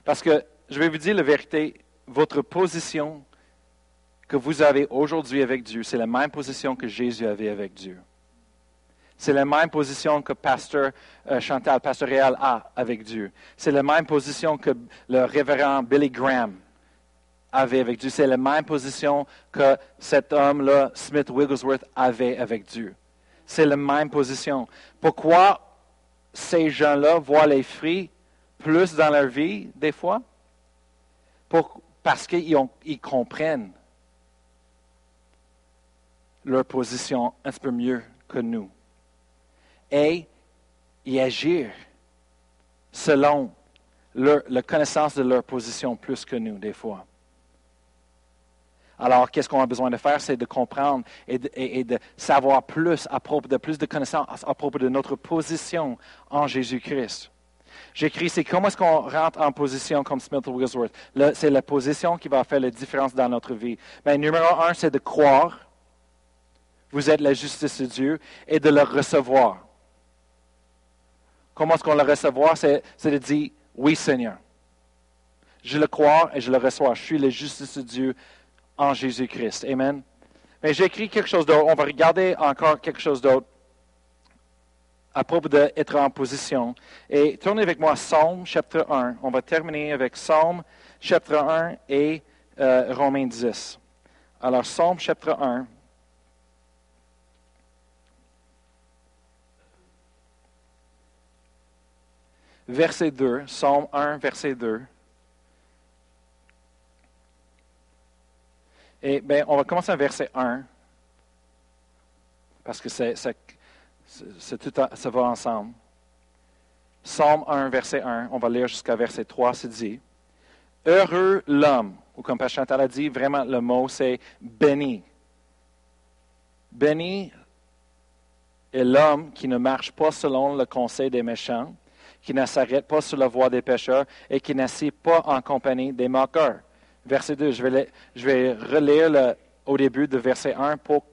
Parce que je vais vous dire la vérité, votre position que vous avez aujourd'hui avec Dieu, c'est la même position que Jésus avait avec Dieu. C'est la même position que Pasteur euh, Chantal, Pasteur Réal a avec Dieu. C'est la même position que le révérend Billy Graham avait avec Dieu. C'est la même position que cet homme-là, Smith Wigglesworth, avait avec Dieu. C'est la même position. Pourquoi ces gens-là voient les fruits plus dans leur vie, des fois? parce qu'ils comprennent leur position un peu mieux que nous. Et y agir selon la connaissance de leur position plus que nous, des fois. Alors, qu'est-ce qu'on a besoin de faire? C'est de comprendre et de, savoir plus à propos de plus de connaissances à propos de notre position en Jésus-Christ. J'écris, c'est comment est-ce qu'on rentre en position comme Smith Wigglesworth? C'est la position qui va faire la différence dans notre vie. Mais numéro un, c'est de croire vous êtes la justice de Dieu et de le recevoir. Comment est-ce qu'on le recevoir? C'est, de dire, oui Seigneur. Je le crois et je le reçois. Je suis la justice de Dieu en Jésus-Christ. Amen. Mais j'ai écrit quelque chose d'autre. On va regarder encore quelque chose d'autre. à propos d'être en position. Et tournez avec moi Psaume chapitre 1. On va terminer avec Psaume chapitre 1 et euh, Romains 10. Alors, Psaume chapitre 1. Verset 2, Psaume 1, verset 2. Et bien, on va commencer à verset 1, parce que c'est, tout, ça va ensemble. Psaume 1, verset 1, on va lire jusqu'à verset 3, c'est dit, Heureux l'homme, ou comme Pasteur Chantal a dit, vraiment le mot c'est béni. Béni est l'homme qui ne marche pas selon le conseil des méchants, qui ne s'arrête pas sur la voie des pécheurs et qui n'assied pas en compagnie des moqueurs. Verset 2, je vais, relire au début de verset 1 pour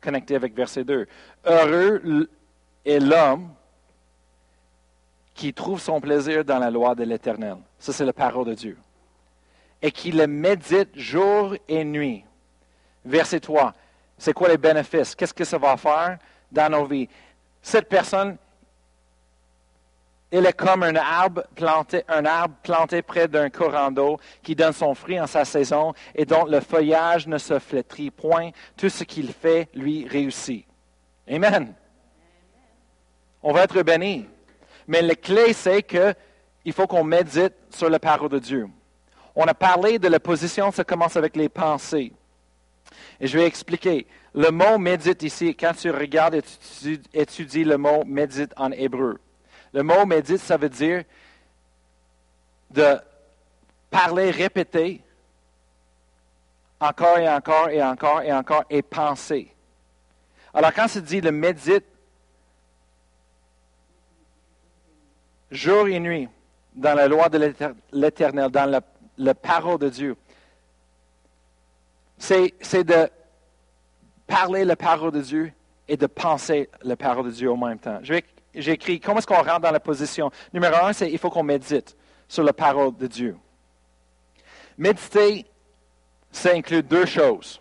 connecter avec verset 2. Heureux est l'homme qui trouve son plaisir dans la loi de l'Éternel. Ça, c'est la parole de Dieu. Et qui le médite jour et nuit. Verset 3. C'est quoi les bénéfices? Qu'est-ce que ça va faire dans nos vies? Cette personne il est comme un arbre planté, un arbre planté près d'un courant d'eau qui donne son fruit en sa saison et dont le feuillage ne se flétrit point. Tout ce qu'il fait lui réussit. Amen. On va être béni. Mais la clé, c'est qu'il faut qu'on médite sur la parole de Dieu. On a parlé de la position, ça commence avec les pensées. Et je vais expliquer. Le mot médite ici, quand tu regardes et tu étudies le mot médite en hébreu, le mot médite, ça veut dire de parler, répéter, encore et encore et encore et encore, et penser. Alors quand se dit le médite, jour et nuit, dans la loi de l'Éternel, dans la, la, parole de Dieu, c'est de parler la parole de Dieu et de penser la parole de Dieu en même temps. Je vais j'ai écrit comment est-ce qu'on rentre dans la position? Numéro un, c'est il faut qu'on médite sur la parole de Dieu. Méditer, ça inclut deux choses.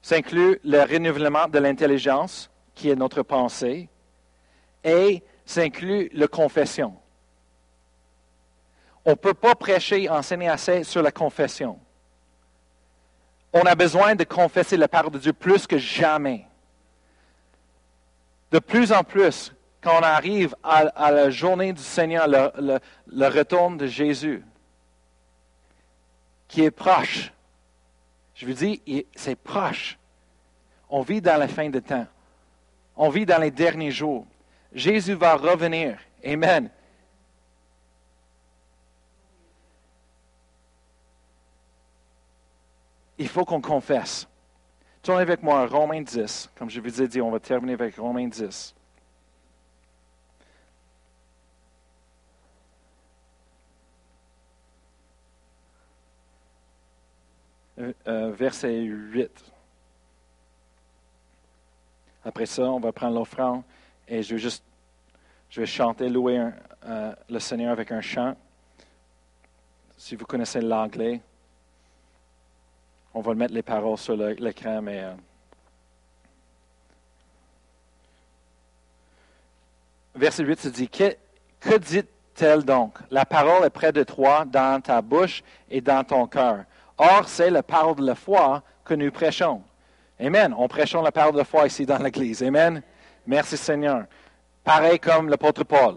Ça inclut le renouvellement de l'intelligence, qui est notre pensée, et ça inclut la confession. On ne peut pas prêcher, enseigner assez sur la confession. On a besoin de confesser la parole de Dieu plus que jamais. De plus en plus, quand on arrive à, la journée du Seigneur, le, retour de Jésus, qui est proche. Je vous dis, c'est proche. On vit dans la fin de temps. On vit dans les derniers jours. Jésus va revenir. Amen. Il faut qu'on confesse. Tournez avec moi à Romains 10. Comme je vous ai dit, on va terminer avec Romains 10. Verset 8. Après ça, on va prendre l'offrande et je vais juste je vais chanter, louer euh, le Seigneur avec un chant. Si vous connaissez l'anglais, on va mettre les paroles sur l'écran, mais. verset 8 se dit Que, que dit-elle donc? La parole est près de toi, dans ta bouche et dans ton cœur. Or, c'est la parole de la foi que nous prêchons. Amen. On prêchons la parole de la foi ici dans l'Église. Amen. Merci Seigneur. Pareil comme l'apôtre Paul.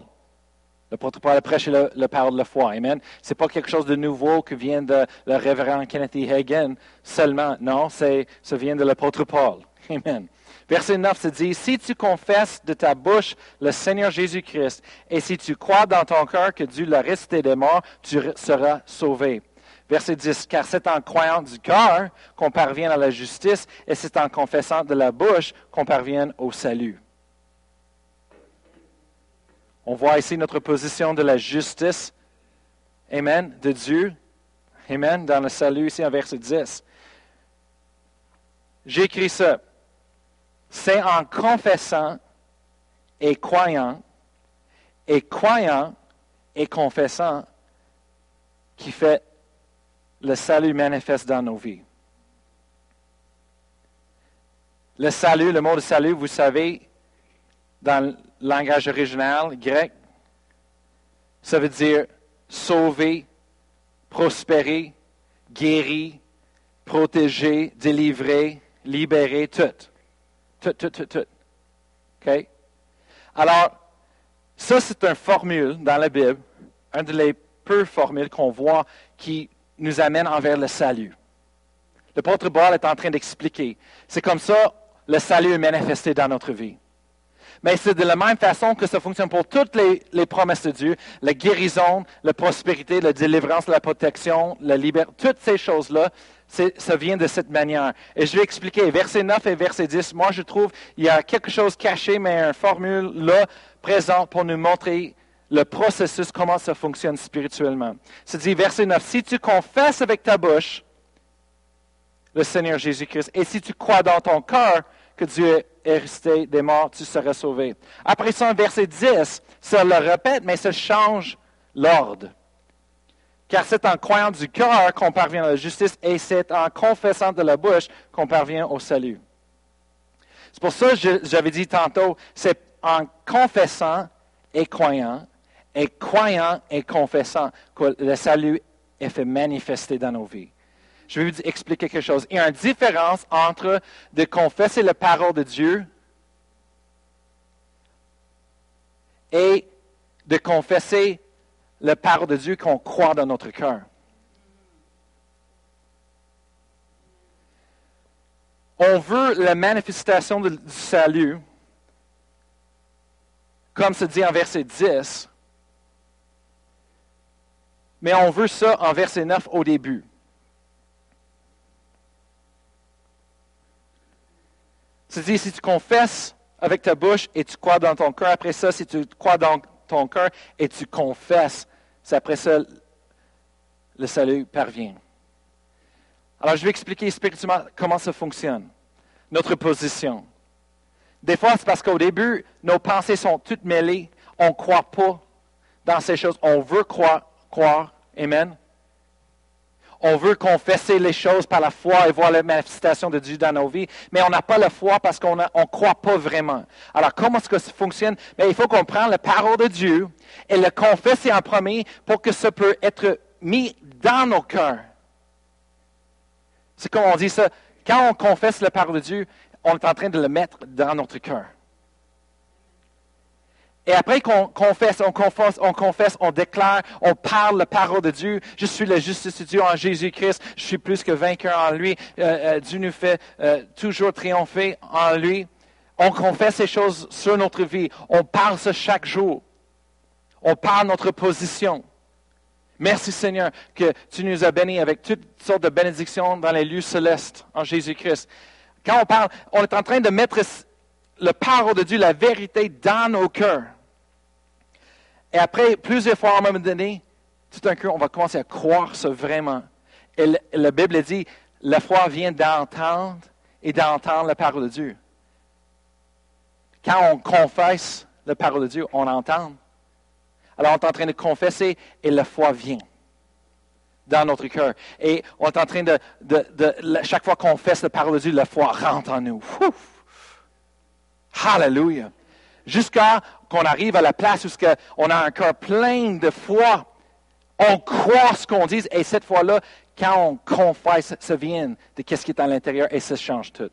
L'apôtre Paul a prêché la, parole de la foi. Amen. Ce n'est pas quelque chose de nouveau qui vient de le révérend Kenneth e. Hagen seulement. Non, ça vient de l'apôtre Paul. Amen. Verset 9 se dit, si tu confesses de ta bouche le Seigneur Jésus-Christ et si tu crois dans ton cœur que Dieu l'a resté des morts, tu seras sauvé. Verset 10, car c'est en croyant du cœur qu'on parvient à la justice et c'est en confessant de la bouche qu'on parvient au salut. On voit ici notre position de la justice, Amen, de Dieu, Amen, dans le salut ici en verset 10. J'écris ça. C'est en confessant et croyant, et croyant et confessant qui fait le salut manifeste dans nos vies. Le salut, le mot de salut, vous savez, dans le langage original grec, ça veut dire sauver, prospérer, guérir, protéger, délivrer, libérer, tout. Tout, tout, tout, tout. OK? Alors, ça, c'est une formule dans la Bible, une des peu formules qu'on voit qui nous amène envers le salut. Le L'apôtre Paul est en train d'expliquer. C'est comme ça le salut est manifesté dans notre vie. Mais c'est de la même façon que ça fonctionne pour toutes les, promesses de Dieu, la guérison, la prospérité, la délivrance, la protection, la liberté, toutes ces choses-là, ça vient de cette manière. Et je vais expliquer, verset 9 et verset 10, moi je trouve il y a quelque chose caché, mais une formule là, présente pour nous montrer le processus, comment ça fonctionne spirituellement. C'est dit, verset 9, si tu confesses avec ta bouche le Seigneur Jésus-Christ, et si tu crois dans ton cœur que Dieu est resté des morts, tu seras sauvé. Après ça, verset 10, ça le répète, mais ça change l'ordre. Car c'est en croyant du cœur qu'on parvient à la justice et c'est en confessant de la bouche qu'on parvient au salut. C'est pour ça que j'avais dit tantôt, c'est en confessant et croyant, et croyant et confessant que le salut est fait manifester dans nos vies. Je vais vous expliquer quelque chose. Il y a une différence entre de confesser la parole de Dieu et de confesser la parole de Dieu qu'on croit dans notre cœur. On veut la manifestation du salut, comme se dit en verset 10, mais on veut ça en verset 9 au début. C'est-à-dire, si tu confesses avec ta bouche et tu crois dans ton cœur, après ça, si tu crois dans ton cœur et tu confesses, c'est après ça, le salut parvient. Alors, je vais expliquer spirituellement comment ça fonctionne. Notre position. Des fois, c'est parce qu'au début, nos pensées sont toutes mêlées. On ne croit pas dans ces choses. On veut croire. croire. Amen. On veut confesser les choses par la foi et voir la manifestation de Dieu dans nos vies, mais on n'a pas la foi parce qu'on ne croit pas vraiment. Alors, comment est-ce que ça fonctionne? Mais il faut qu'on prenne la parole de Dieu et le confesser en premier pour que ça peut être mis dans nos cœurs. C'est comme on dit ça. Quand on confesse la parole de Dieu, on est en train de le mettre dans notre cœur. Et après qu'on confesse, on confesse, on confesse, on déclare, on parle la parole de Dieu. Je suis la justice de Dieu en Jésus-Christ. Je suis plus que vainqueur en lui. Euh, euh, Dieu nous fait euh, toujours triompher en lui. On confesse ces choses sur notre vie. On parle ça chaque jour. On parle notre position. Merci Seigneur que tu nous as bénis avec toutes sortes de bénédictions dans les lieux célestes en Jésus-Christ. Quand on parle, on est en train de mettre le parole de Dieu, la vérité dans nos cœurs. Et après, plusieurs fois à un moment donné, tout d'un coup, on va commencer à croire ça vraiment. Et la Bible dit, la foi vient d'entendre et d'entendre la parole de Dieu. Quand on confesse la parole de Dieu, on entend. Alors on est en train de confesser et la foi vient dans notre cœur. Et on est en train de, chaque fois qu'on confesse la parole de Dieu, la foi rentre en nous. Hallelujah jusqu'à qu'on arrive à la place où on a un cœur plein de foi. On croit ce qu'on dit et cette fois-là, quand on confesse, ça vient de ce qui est à l'intérieur et ça change tout.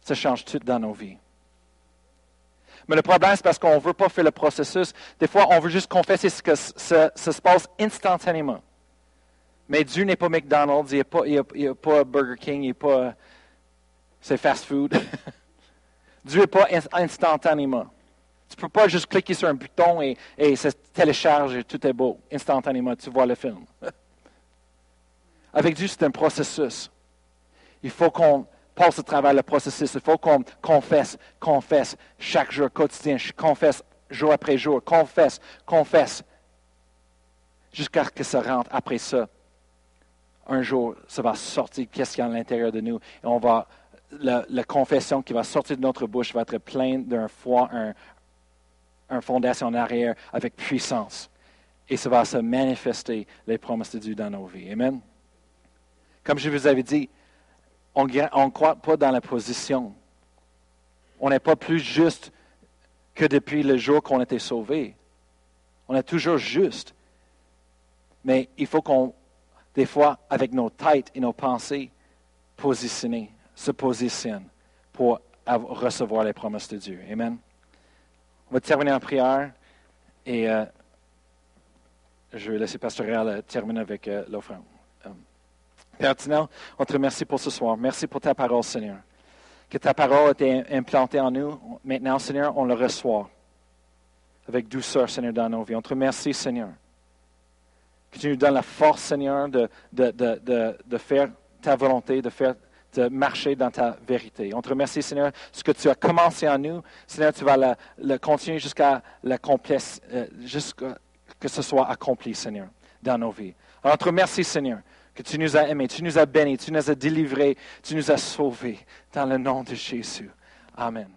Ça change tout dans nos vies. Mais le problème, c'est parce qu'on ne veut pas faire le processus. Des fois, on veut juste confesser ce que ça, se passe instantanément. Mais Dieu n'est pas McDonald's, il n'est pas, pas Burger King, il n'est pas. C'est fast food. Dieu n'est pas instantanément. Tu ne peux pas juste cliquer sur un bouton et, et ça télécharge et tout est beau. Instantanément, tu vois le film. Avec Dieu, c'est un processus. Il faut qu'on passe au travers le processus. Il faut qu'on confesse, confesse chaque jour, quotidien. Confesse jour après jour. Confesse, confesse. Jusqu'à ce que ça rentre. Après ça, un jour, ça va sortir qu'est-ce qu'il y a à l'intérieur de nous. Et on va la, confession qui va sortir de notre bouche va être pleine d'un foi, un, fondation en arrière avec puissance. Et ça va se manifester, les promesses de Dieu dans nos vies. Amen. Comme je vous avais dit, on ne croit pas dans la position. on n'est pas plus juste que depuis le jour qu'on été sauvé. On est toujours juste. Mais il faut qu'on, des fois, avec nos têtes et nos pensées, positionner, se positionne pour recevoir les promesses de Dieu. Amen. On va terminer en prière et euh, je vais laisser Pasteur Réal terminer avec euh, l'offrande. Euh, Père on te remercie pour ce soir. Merci pour ta parole, Seigneur. Que ta parole été implantée en nous. Maintenant, Seigneur, on le reçoit avec douceur, Seigneur, dans nos vies. On te remercie, Seigneur. Que tu nous donnes la force, Seigneur, de, de, de, de faire ta volonté, de faire de marcher dans ta vérité. On te remercie, Seigneur, ce que tu as commencé en nous. Seigneur, tu vas le, continuer jusqu'à euh, jusqu'à que ce soit accompli, Seigneur, dans nos vies. On te remercie, Seigneur, que tu nous as aimés, tu nous as bénis, tu nous as délivrés, tu nous as sauvés. Dans le nom de Jésus. Amen.